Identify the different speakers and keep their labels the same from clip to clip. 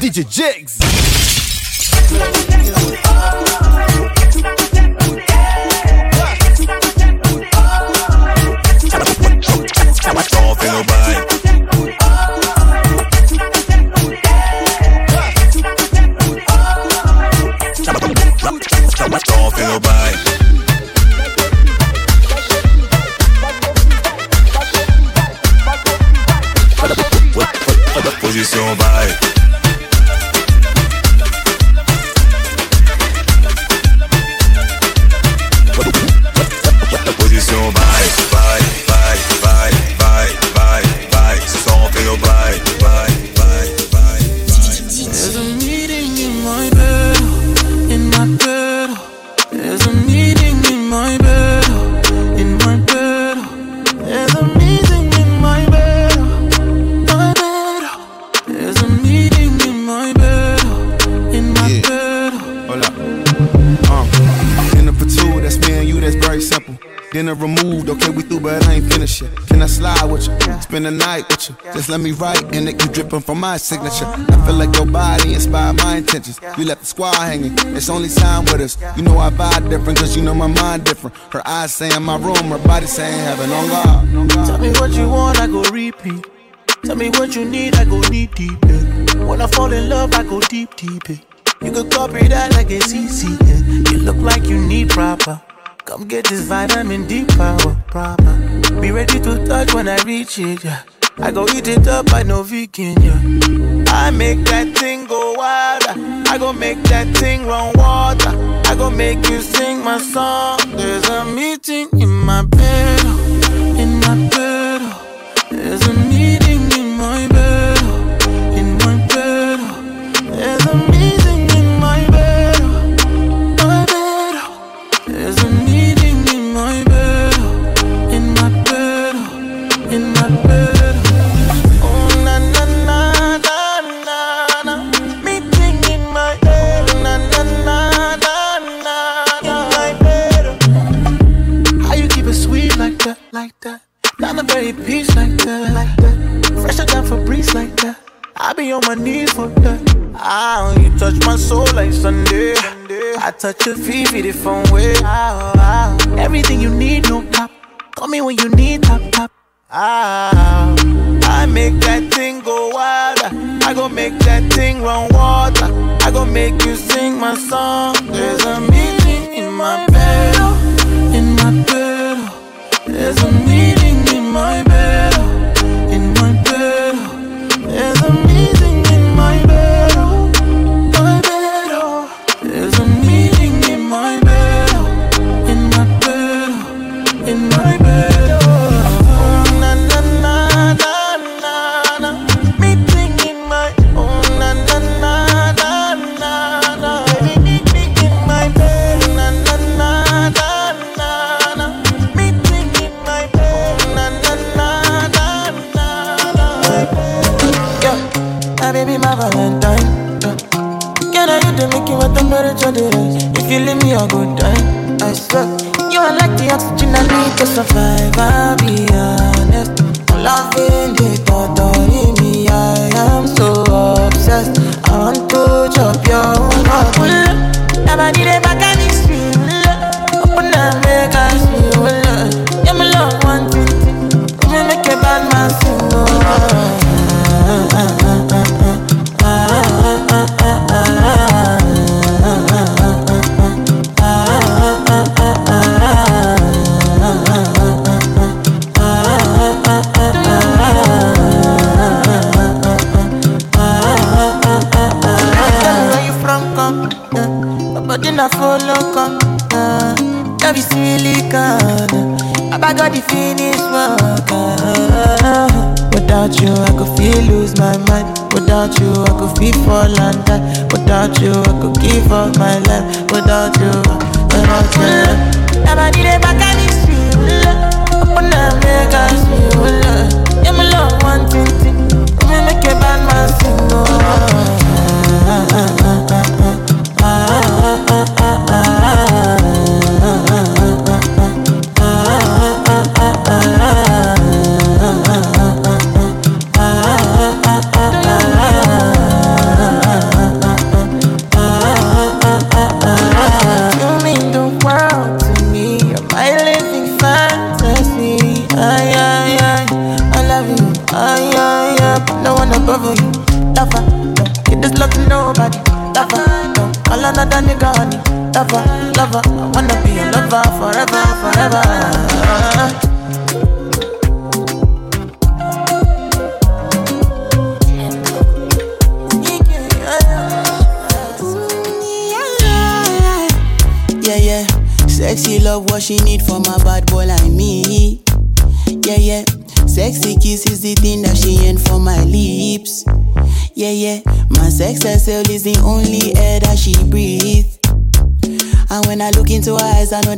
Speaker 1: DJ Jigs.
Speaker 2: In
Speaker 3: a
Speaker 1: bike. let me write, and it keep dripping from my signature. I feel like your body inspired my intentions. You left the squad hanging, it's only time with us. You know I vibe different, cause you know my mind different. Her eyes saying my room, her body saying heaven on God. On God.
Speaker 3: Tell me what you want, I go repeat. Tell me what you need, I go deep, deep. Yeah. When I fall in love, I go deep, deep. Yeah. You could copy that like it's easy. Yeah. You look like you need proper. Come get this vitamin D power, proper. Be ready to touch when I reach it. Yeah. I go eat it up, I know vegan, yeah. I make that thing go wilder. I go make that thing run water. I go make you sing my song. There's a meeting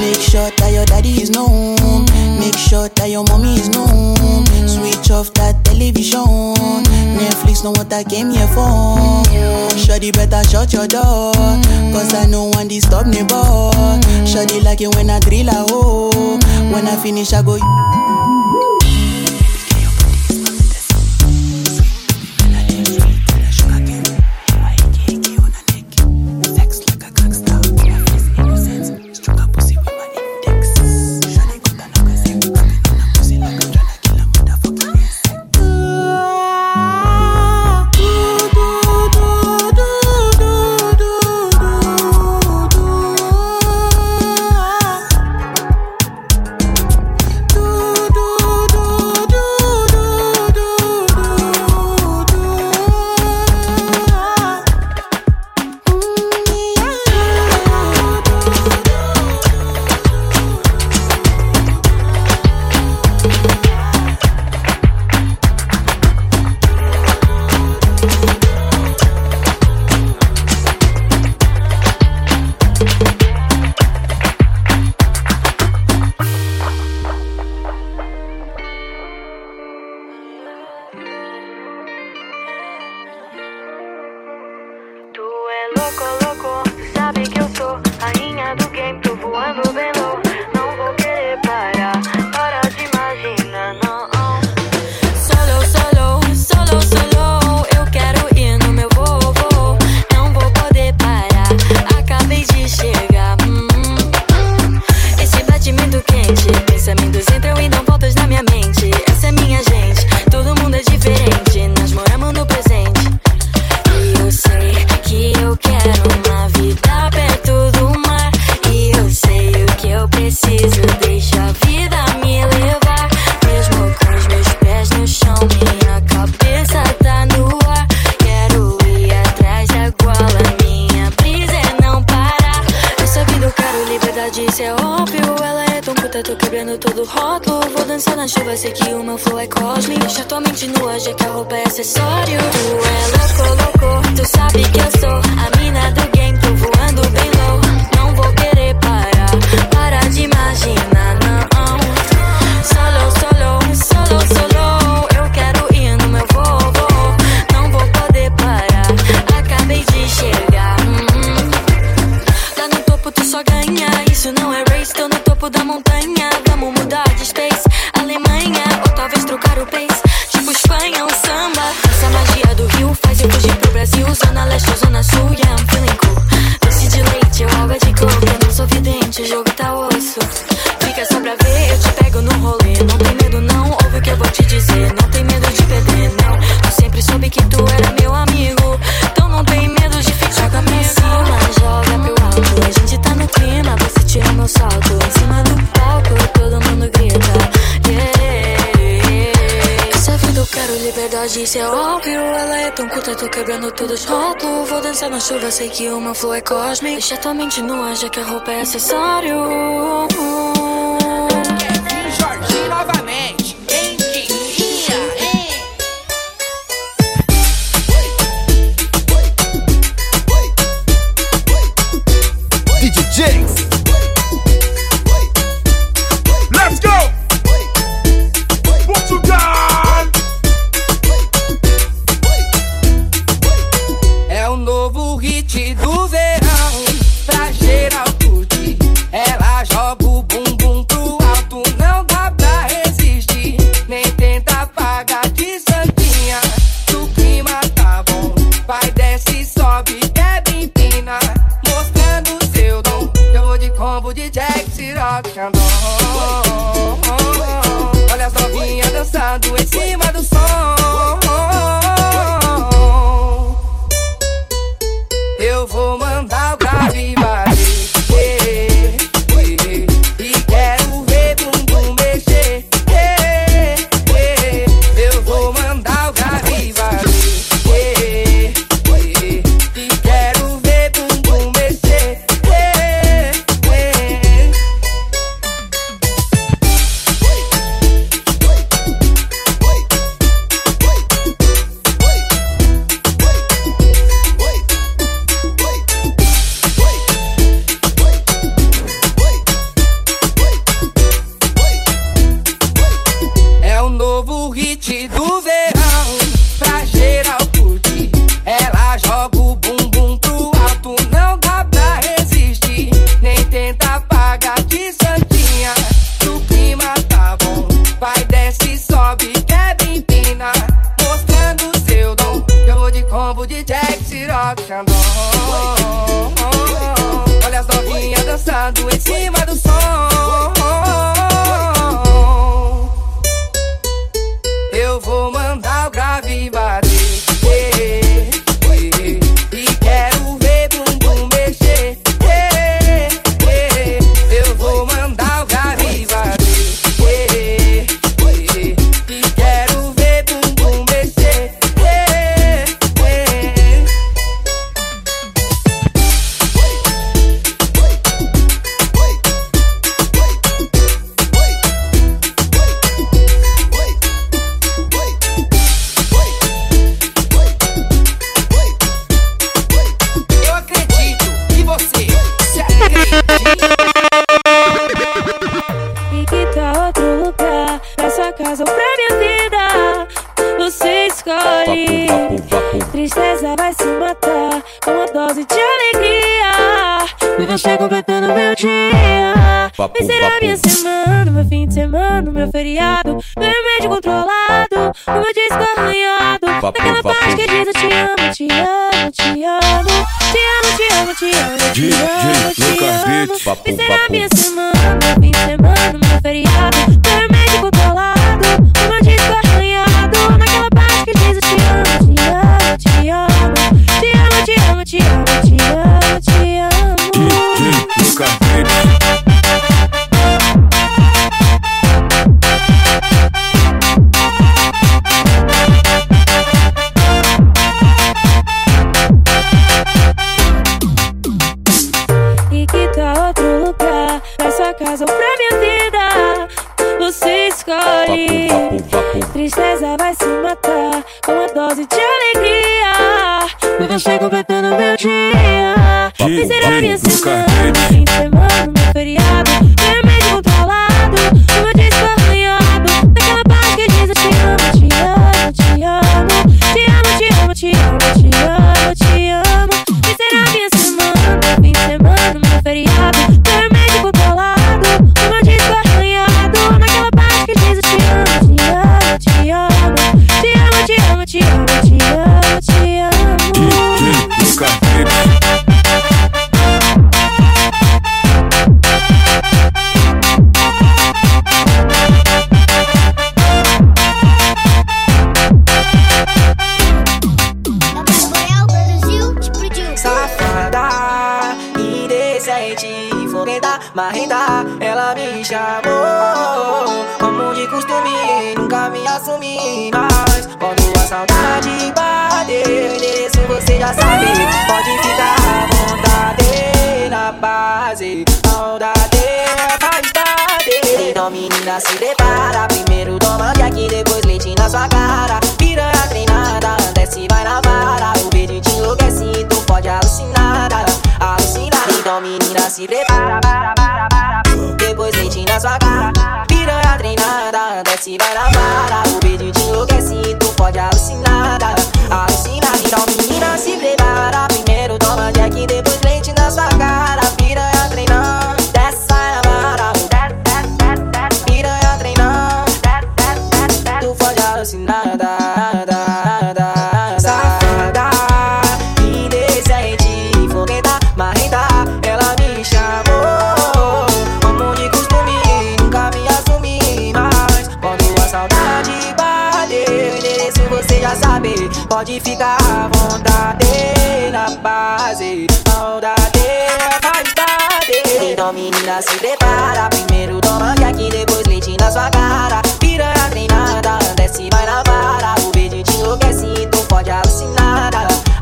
Speaker 4: Make sure that your daddy is known. Make sure that your mommy is known. Switch off that television. Netflix know what I came here for. Shawty better shut your door. Cause I know one disturb me ball. Shawty like it when I drill a hole. When I finish, I go.
Speaker 5: ela disse é óbvio Ela é tão curta, tô quebrando tudo os rótulos Vou dançar na chuva, sei que o meu flow é cósmico. Deixa tua mente nua, já que a roupa é acessório.
Speaker 6: dose de alegria. E você completando meu dia. Miserável que em semana. devagar. Piranha treinada, desce vai lá. Saudade faz tarde. Então, menina, se prepara. Primeiro toma aqui, depois leite na sua cara. Piranha treinada, desce, vai na vara. O beijo te enlouquece, tu pode alucinar.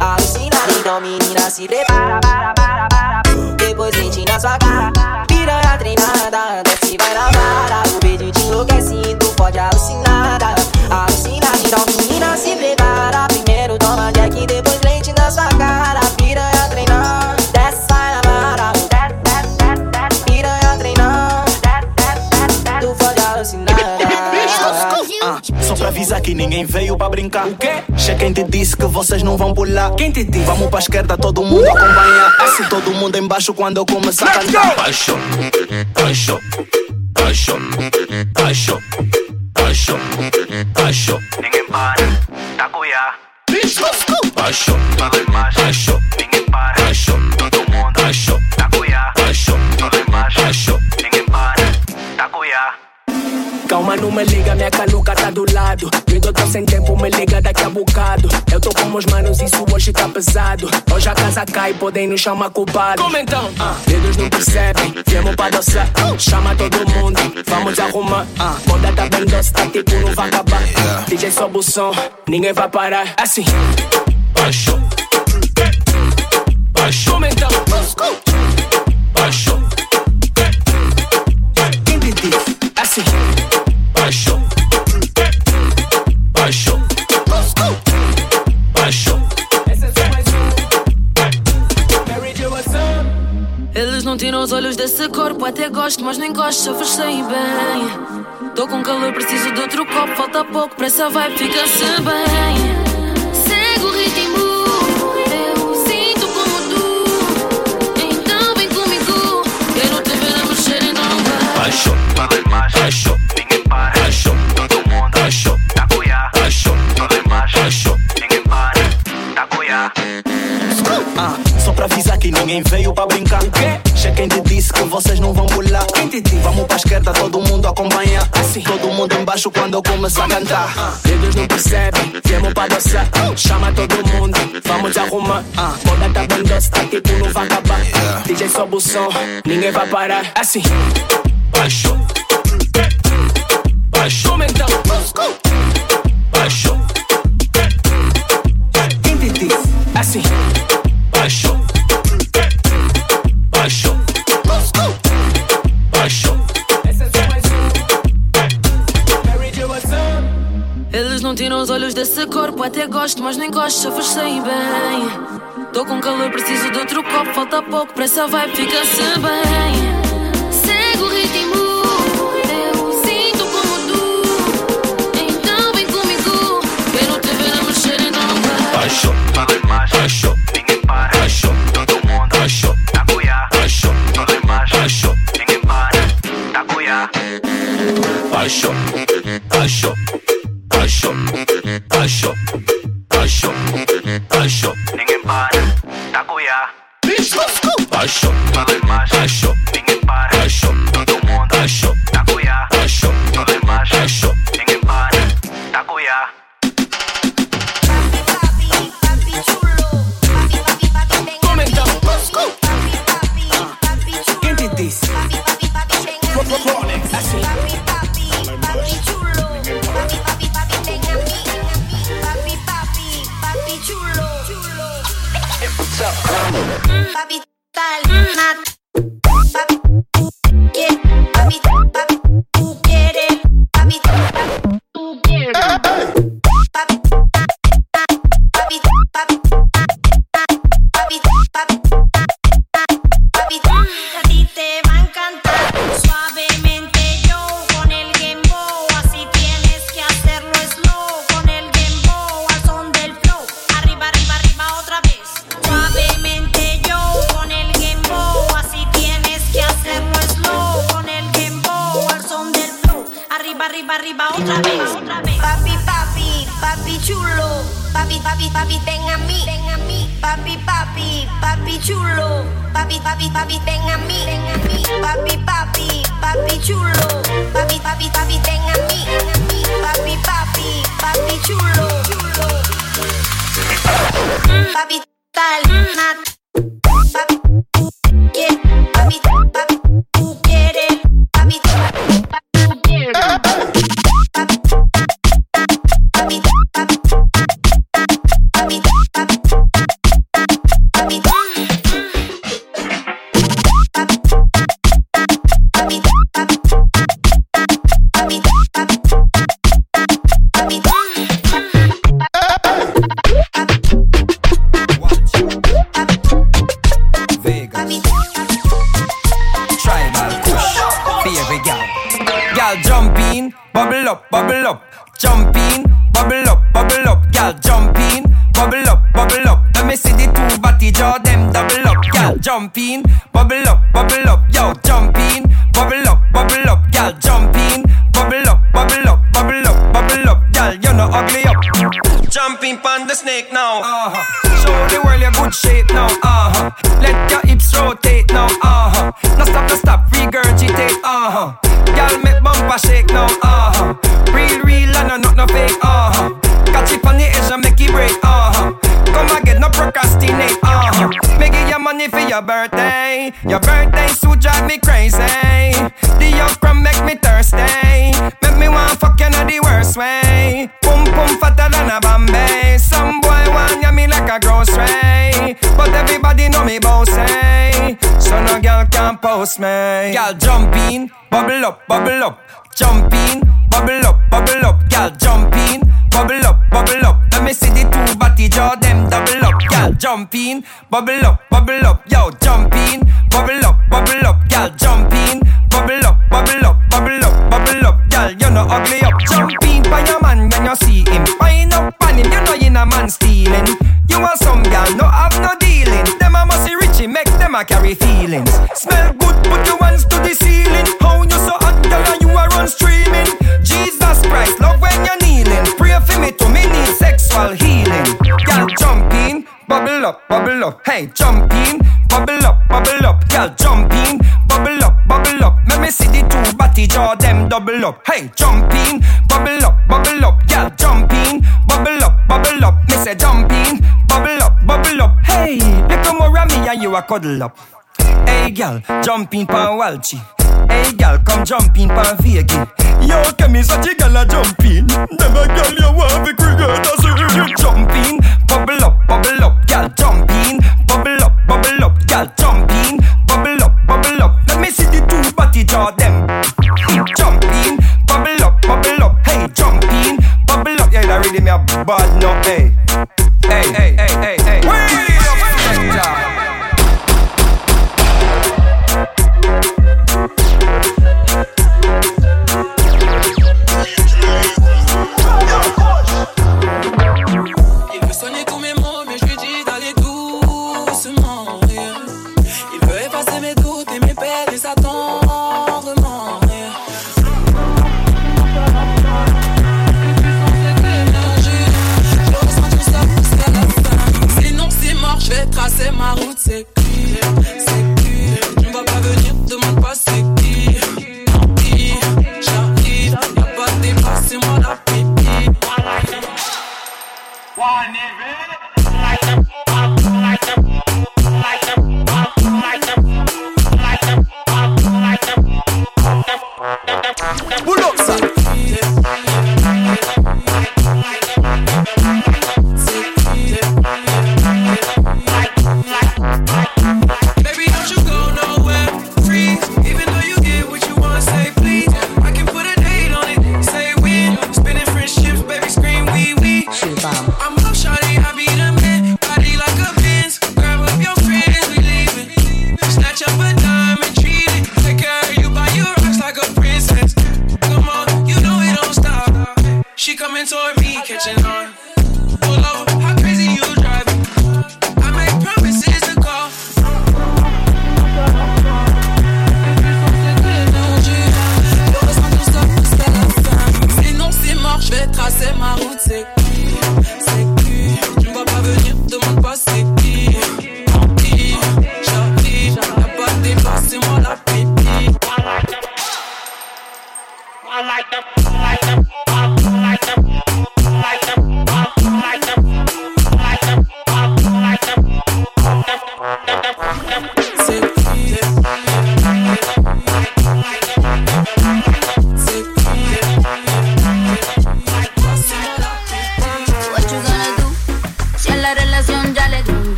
Speaker 6: Alucinar. Então, menina, se prepara. Para, para, para. Depois leite na sua cara. Piranha treinada, desce, vai na vara. O beijo te enlouquece, tu pode alucinar. Alucinar. Então, menina, se prepara. Primeiro toma Jack, depois leite na sua cara.
Speaker 7: Pra avisar que ninguém veio pra brincar. O quê? Che quem te disse que vocês não vão pular. Quem te disse? Vamos pra esquerda, todo mundo acompanha. Assim todo mundo embaixo quando eu começar a cantar. Baixo, baixo, baixo, baixo, baixo, baixo. Ninguém para, tá cuiá. Baixo, baixo, ninguém para. Baixo,
Speaker 8: não me liga, minha canuca tá do lado. Eu tô sem tempo, me liga daqui a bocado. Eu tô com os manos, isso hoje tá pesado. Hoje a casa cai, podem nos chamar culpado. Como então? Ah, dedos não percebem, viemos pra dançar. Chama todo mundo, vamos arrumar. Ah, moda tá bem doce, tá tipo, não vai acabar. DJ sobe o som, ninguém vai parar. Assim.
Speaker 7: Baixo, baixo,
Speaker 8: Como então?
Speaker 7: baixo,
Speaker 9: não tiram os olhos desse corpo, até gosto, mas nem gosto, só sei bem. Tô com calor, preciso de outro copo, falta pouco, pra essa vibe fica-se bem. Segue o ritmo, eu sinto
Speaker 7: eu começar a cantar.
Speaker 8: Dedos não percebem, viemos pra dançar. Chama todo mundo, vamos arrumar. Moda tá bem doce, tá tipo, não vai acabar. DJ sobe o som, ninguém vai parar. Assim.
Speaker 7: Baixo, baixo,
Speaker 8: Como então?
Speaker 9: Tira os olhos desse corpo, até gosto, mas nem gosto, já vos sei bem. Tô com calor, preciso de outro copo, falta pouco, pra essa vibe fica-se bem. Segue o ritmo. Paixão, então
Speaker 7: paixão, ninguém para. Todo mundo. Paixão, tá cuia. Paixão, não tem mais. Paixão, ninguém para. Tá
Speaker 10: cuia. Paixão, paixão. Your birthday. Your birthday suit drive me crazy. The okra make me thirsty. Make me want fuck you in the worst way. Pum pum fatter than a Bombay. Some boy want ya me like a grocery. But everybody know me bossy. So no girl can post me. Girl jump in, bubble up, bubble up. Jump in, bubble up, bubble up. Girl jump in, bubble up, bubble up. Let me see the two body jaw them double up. Girl jump in, bubble up, bubble up. Yo jump in, bubble up, bubble up. Girl jump in, bubble up, bubble up, bubble up, bubble up. Girl you know ugly up. Jump in by your man when you see him. Wind up on him, you know you a man stealing. You are some girl, no have no dealing. Them a must richie, make them a carry feelings. Smell sexual healing. Girl, jump in, bubble up, bubble up. Hey, jump in, bubble up, bubble up. Girl, jump in, bubble up, bubble up. Let me see the two body jaw them double up. Hey, jump in, bubble up, bubble up. Girl, jump in, bubble up, bubble up. Me say jump in, bubble up, bubble up. Hey, you come around me and you a cuddle up. Hey, girl, jump in pan Walchi. Hey, girl, come jump in pan Vegi. Yo, come me such a girl a jump in. Never girl you want to create a you jump in, bubble up, bubble up. Girl, jump in, bubble up, bubble up. Girl, jump in, bubble up, bubble up. Let me see the two body jaw them. Jump in, bubble up, bubble up. Hey, jump in, bubble up. Yeah, that really me a bad no. Hey, hey, hey, hey, hey, hey. Way up,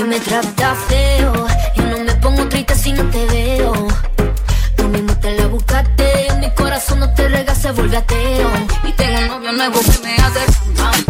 Speaker 11: que me trata feo. Yo no me pongo triste si no te veo. Tú mismo te la buscaste, mi corazón no te rega, se vuelve ateo. Y tengo un novio nuevo que me hace.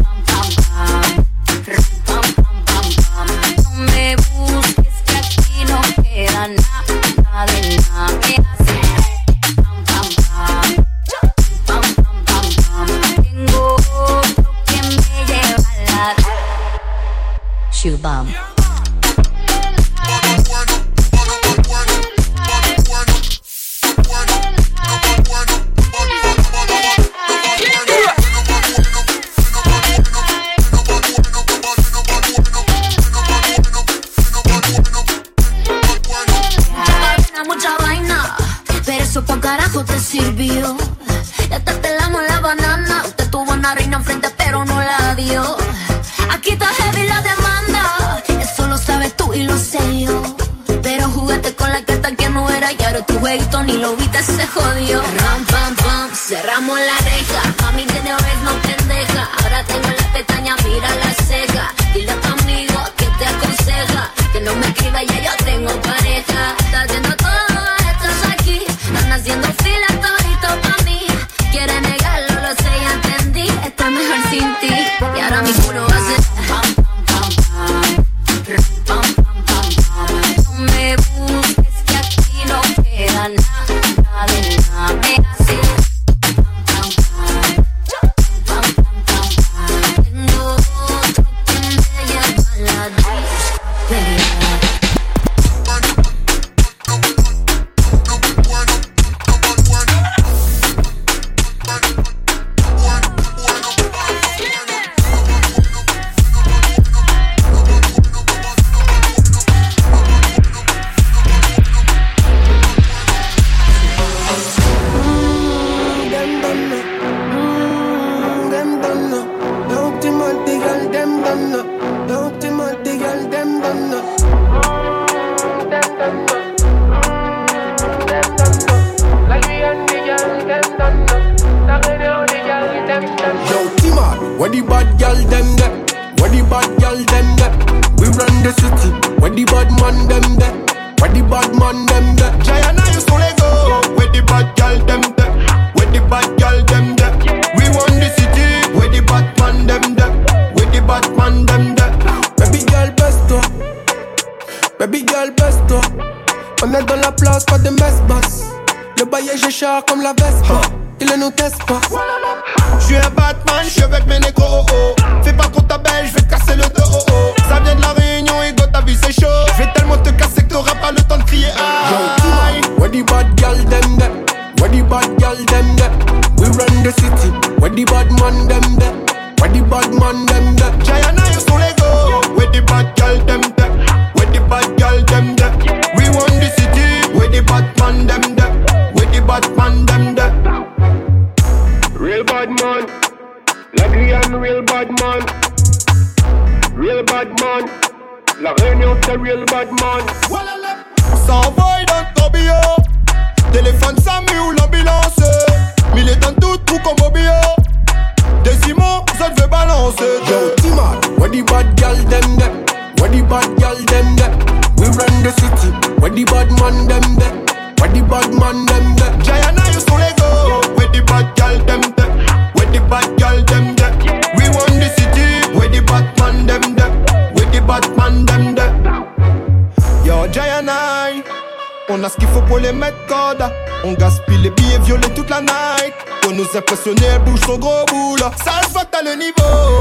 Speaker 12: Pour nous impressionner, bouge ton gros boule. Ça se voit que t'as le niveau.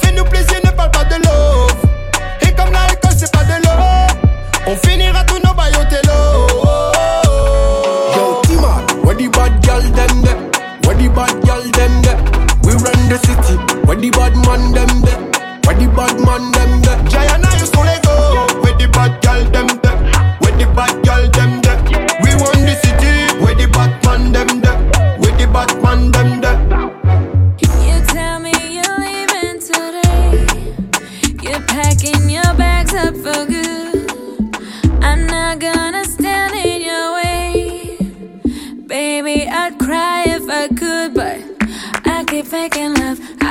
Speaker 12: Fais-nous plaisir, ne parle pas de l'eau. Et comme l'alcool, c'est pas de l'eau. On finira tous nos bails au télo.
Speaker 13: Yo, Timan, where the bad girl them there? Where the bad girl them there? We run the city. Where the bad man them there? Where the bad man them
Speaker 12: there? Jayana, you stole go. Where the bad girl them there? Where the bad girl them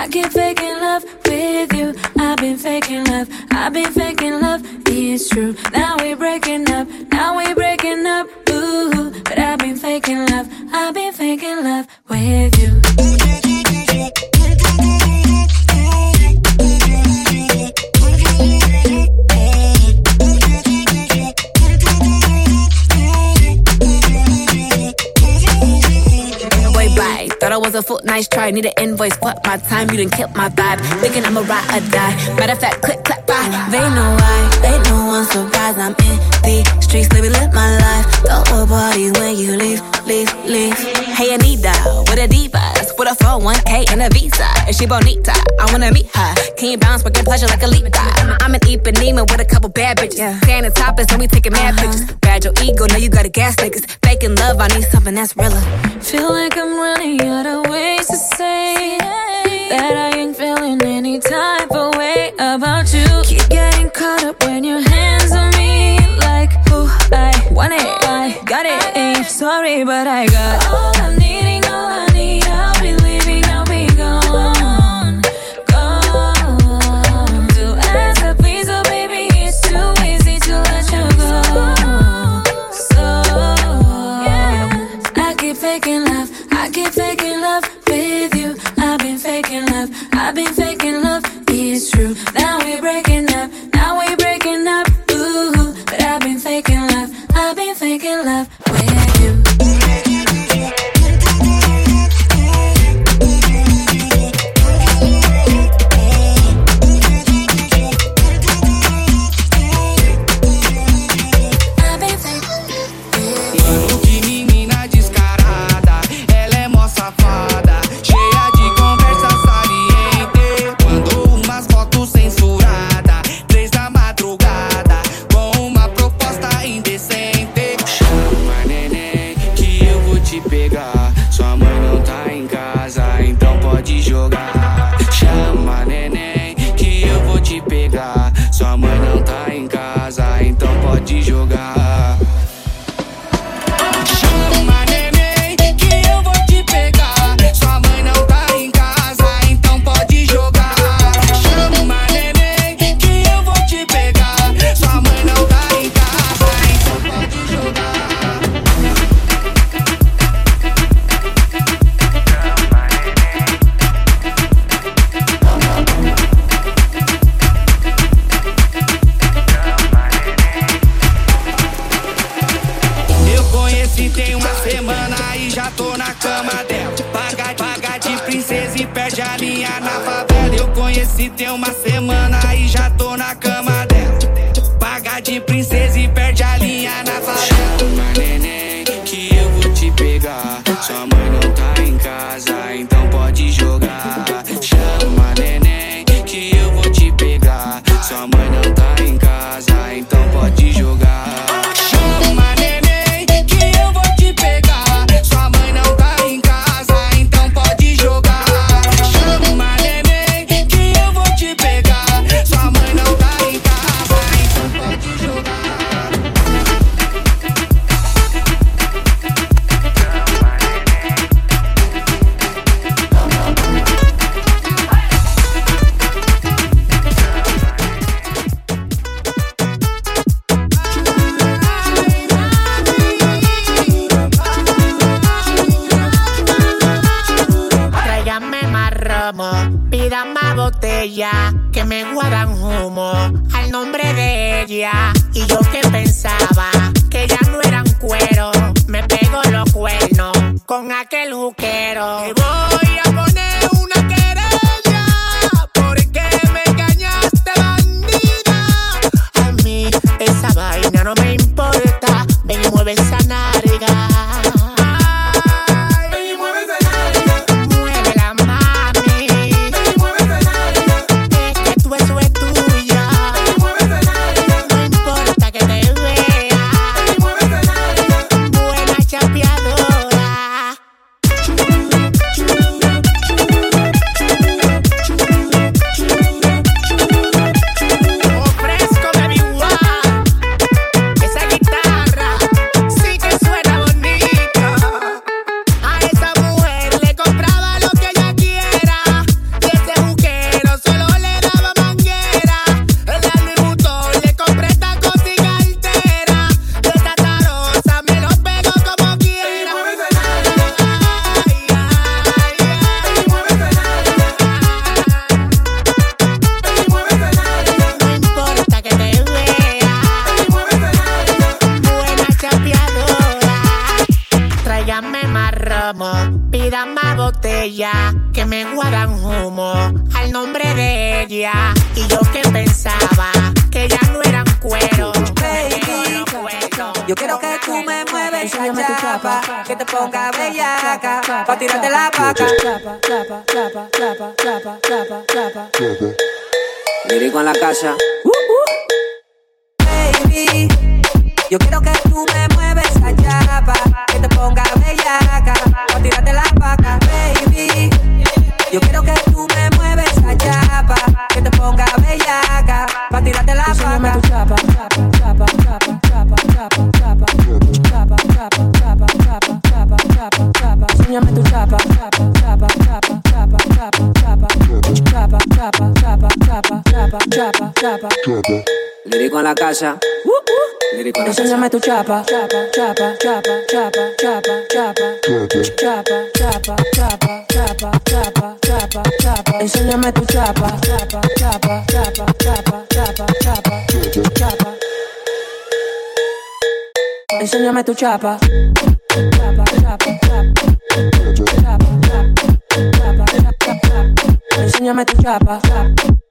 Speaker 14: I keep faking love
Speaker 15: with you. I've been faking love, I've been faking love. It's true. Now we're breaking up, now we're breaking up. Ooh, but I've been faking love, I've been faking love with you.
Speaker 16: A foot, nice try. Need an invoice, fuck my time, you done killed my vibe. Thinking I'm a ride or die. Matter of fact, click, clap, bye. They know why, they know I'm surprised. I'm in the streets, baby, live my life. Throw a party when you leave, leave, leave. Hey, Anitta, with a divas, with a 401k and a visa. Is she bonita? I wanna meet her. Can you bounce, working pleasure like a leap? I'm an Ipanema with a couple bad bitches. Yeah. Standing topless, and we taking mad pictures. Uh-huh. Bad your ego, now you got a gas niggas. Faking love, I need something that's realer.
Speaker 15: Feel like I'm running out of ways to say that I ain't feeling any type of way about you. Keep getting caught up when your hands on me, like oh I want it, I got it. Ain't sorry, but I got all I'm needing,
Speaker 17: botella que me guardan humo al nombre de ella. Y yo que pensaba que ya no eran cuero.
Speaker 18: Baby, yo quiero que tú me mueves esa chapa, que te ponga bellaca, pa' tirarte la paca.
Speaker 19: Lírico en la casa.
Speaker 18: Baby, yo quiero que tú me mueves esa chapa, que te ponga bellaca, pa' tirarte la paca. Baby, yo quiero que tú me mueves esa chapa, que te ponga bellaca, pa' tirarte la paca.
Speaker 20: Enséñame tu chapa, chapa, chapa, chapa, chapa, chapa, chapa, chapa, chapa, chapa, chapa, chapa, chapa, chapa.
Speaker 19: Lírico en la casa. Lírico en la.
Speaker 20: Enséñame tu chapa, chapa, chapa, chapa, chapa, chapa, chapa, chapa, chapa, chapa, chapa, chapa, chapa, chapa. Enséñame tu chapa, chapa, chapa, chapa, chapa, chapa, chapa, chapa. Enséñame tu chapa. Enséñame tu chapa.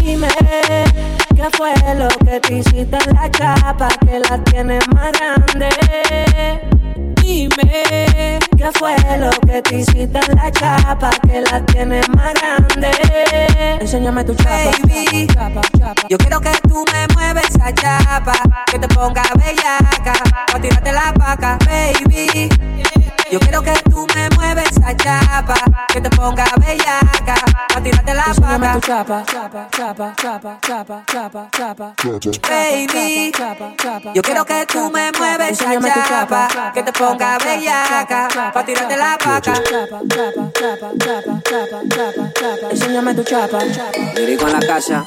Speaker 18: Dime qué fue lo que te hiciste en la chapa que la tienes más grande. Lo que te hiciste en la chapa que la tienes más grande.
Speaker 20: Enséñame tu chapa,
Speaker 18: Baby, yo quiero que tú me mueves esa chapa, que te ponga bellaca, pa' tirarte la paca, baby. Yo quiero que tú me mueves esa chapa, que te ponga bellaca, pa' tirarte la
Speaker 20: Enséñame
Speaker 18: paca.
Speaker 20: tu chapa, chapa, chapa, chapa, chapa, chapa, chapa.
Speaker 18: Baby, yo quiero que tú me mueves esa
Speaker 20: Enséñame tu
Speaker 18: chapa, que te ponga bellaca, pa' tirarte la paca.
Speaker 20: Chapa, chapa, chapa, chapa, chapa, chapa, chapa. Enséñame tu chapa,
Speaker 19: Lírico en la casa.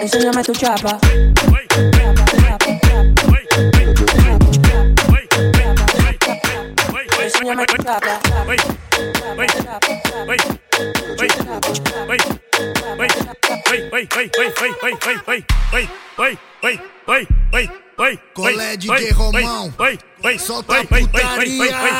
Speaker 20: enséñame tu chapa. Enséñame tu chapa.
Speaker 21: Deixa Colé DJ Romão, solta a putaria.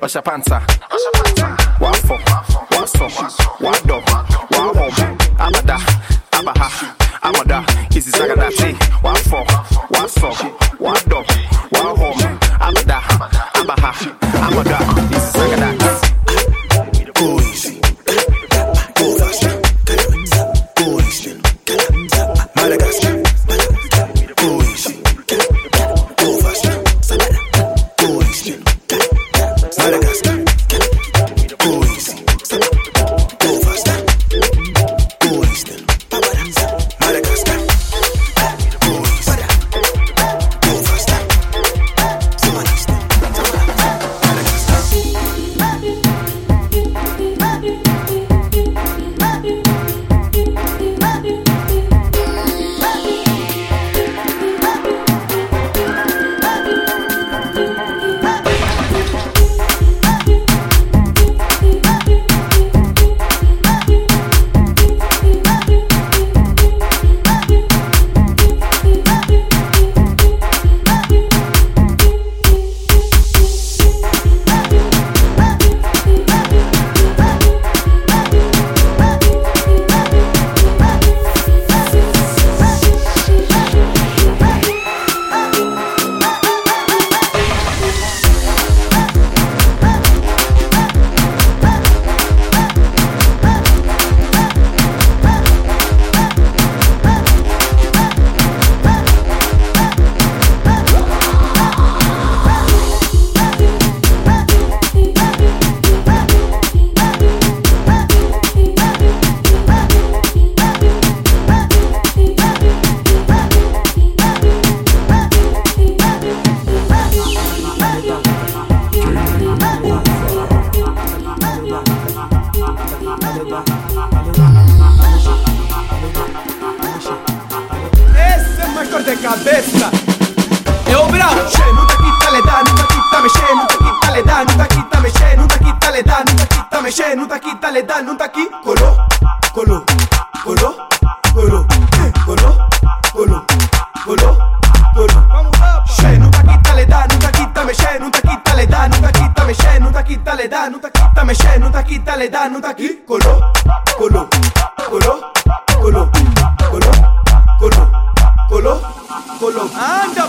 Speaker 22: Na kwashe
Speaker 23: Anda,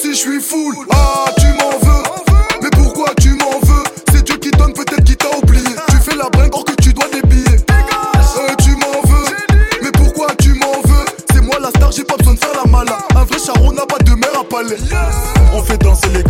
Speaker 24: si je suis full. Ah, tu m'en veux. Mais pourquoi tu m'en veux? C'est Dieu qui donne, peut-être qui t'a oublié. Tu fais la brinque or que tu dois des billets. Euh, tu m'en veux. Mais pourquoi
Speaker 25: tu m'en veux? C'est moi la star, j'ai pas besoin de
Speaker 26: faire la
Speaker 27: mala. Un vrai
Speaker 28: charron n'a pas de mère à palais. On fait
Speaker 29: danser les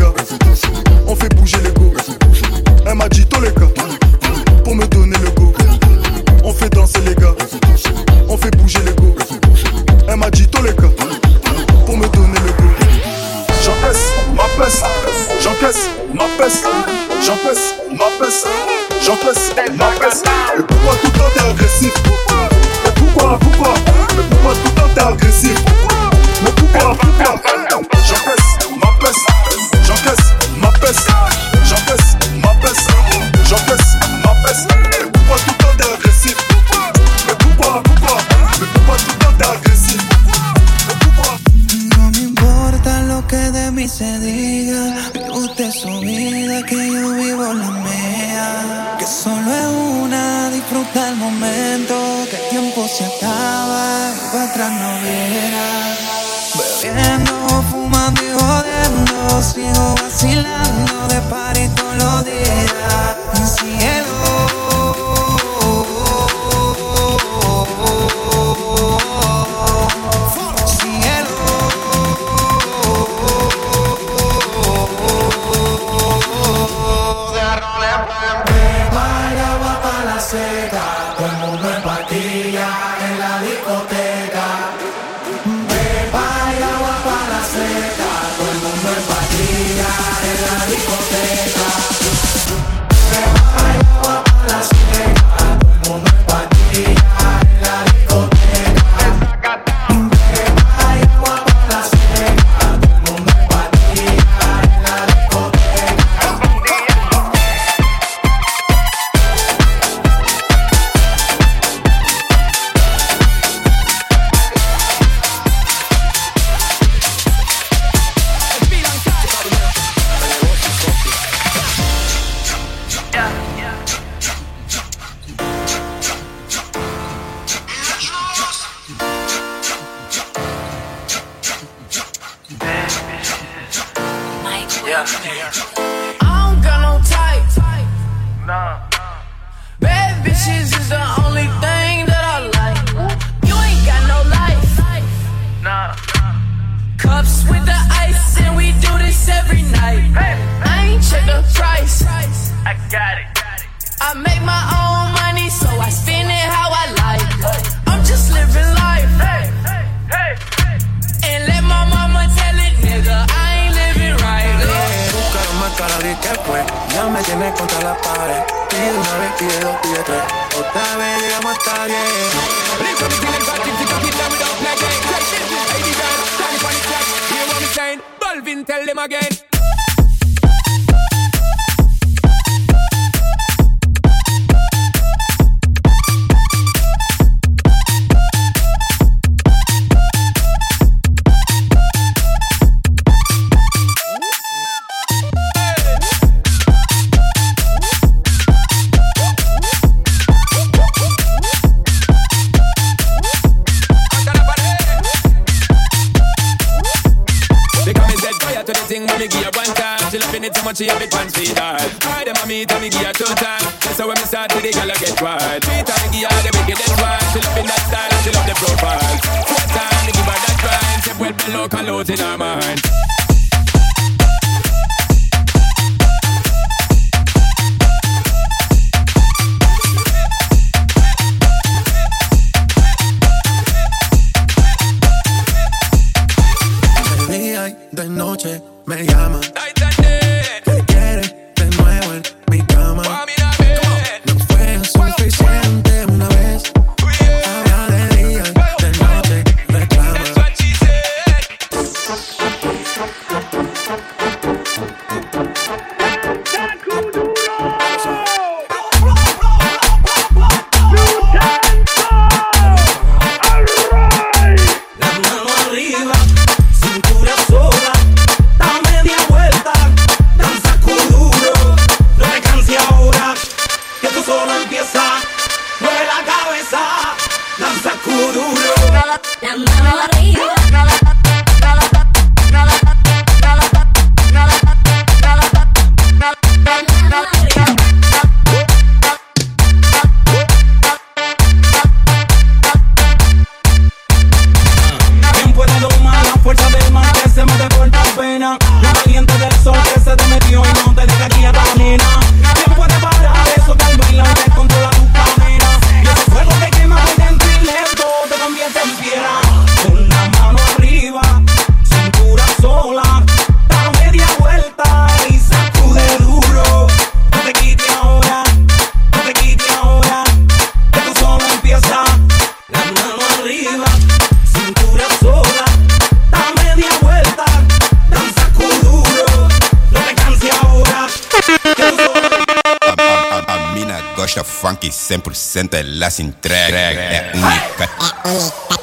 Speaker 29: 100% ela se entrega. É única.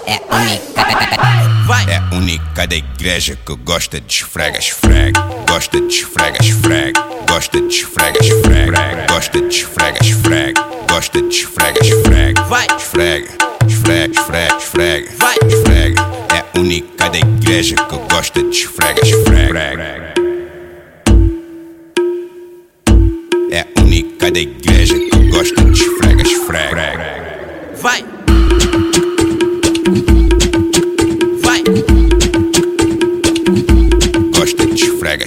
Speaker 29: É única. É única da igreja que gosta de esfrega, esfrega. Gosta de esfrega, esfrega. Gosta de esfrega, esfrega. Gosta de esfrega, esfrega. Gosta de esfrega, esfrega. Vai, esfrega. Esfrega, esfrega, esfrega. Vai, esfrega. É única da igreja que gosta de esfrega, esfrega. É única da igreja que gosta de esfrega, esfrega. Vai! Vai! Gosta de esfrega,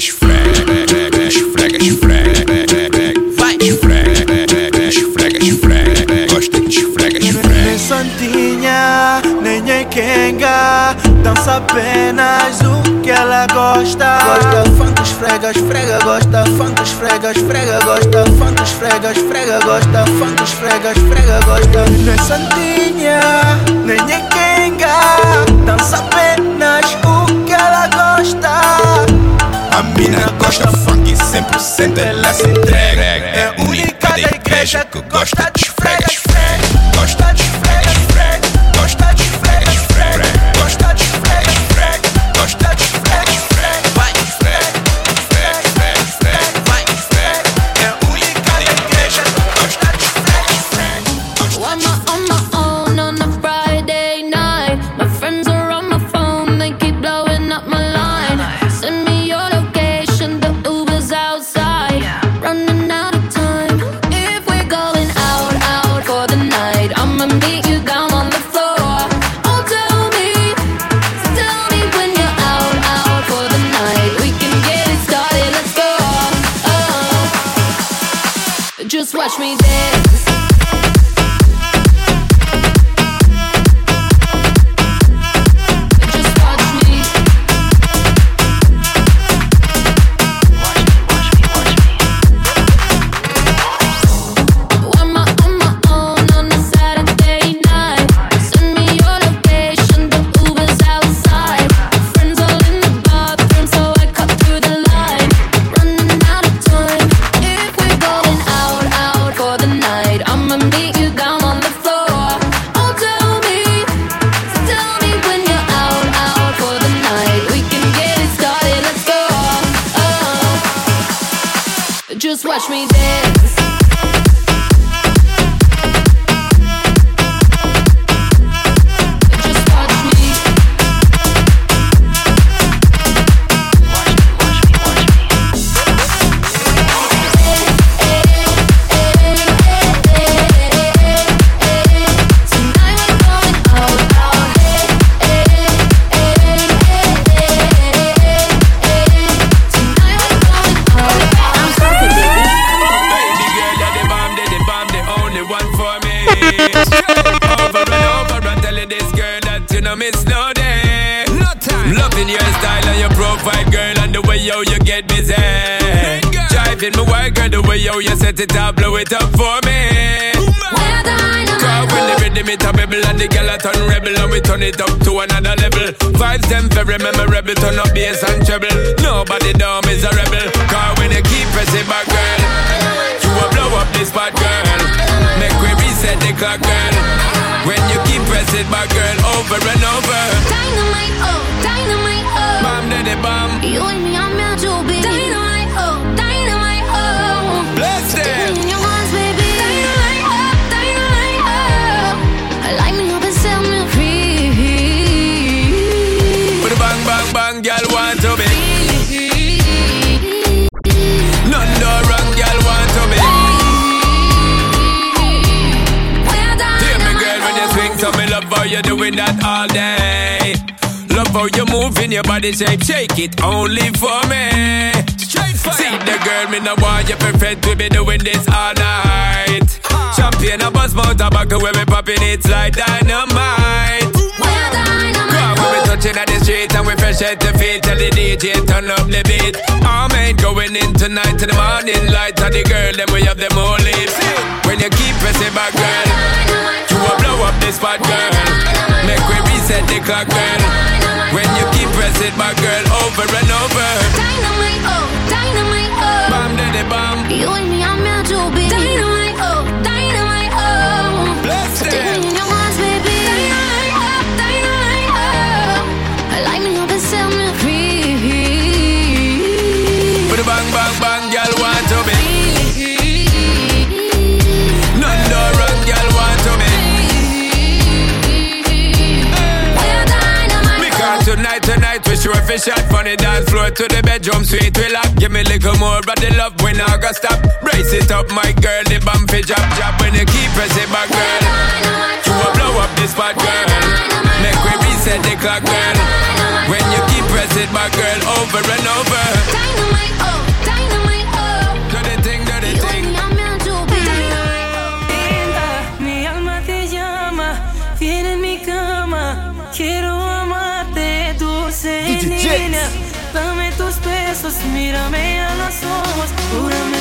Speaker 30: apenas o que ela gosta Gosta funk, esfrega, esfrega Gosta funk, esfrega, esfrega Gosta funk, esfrega, esfrega Gosta funk, esfrega, esfrega Gosta Nem santinha, nem é Dança apenas o que ela gosta
Speaker 29: A mina gosta funk 100% ela se entrega. É única da igreja que gosta de esfrega, esfrega. Gosta de esfrega, esfrega. Gosta de esfrega,
Speaker 11: all night.
Speaker 31: Champagne, a buzz, mouth, tobacco, when we popping it's like dynamite. Come when we touching at the street and we fresh at the feet, tell the DJ turn up the beat. All mate going in tonight to the morning light, and the girl them we have them all lit. When you keep pressing back, girl, you will blow up this spot, girl. Make we reset the clock, girl. When you keep pressing back, girl, over and over.
Speaker 11: Dynamite, oh, dynamite,
Speaker 31: daddy bomb.
Speaker 11: You and me I'm meant to be. Dynamite, oh, dynamite,
Speaker 31: oh. Blessed. Sure if it's shot from the dance floor to the bedroom sweet we lock. Give me a little more but the love when I got stop. Brace it up my girl, the bump fi drop drop when you keep pressing back girl. You will blow up this spot girl. Make we reset the clock girl. When you keep pressing back girl over and over.
Speaker 11: Dynamite, oh.
Speaker 14: juntos, mírame a los ojos, júrame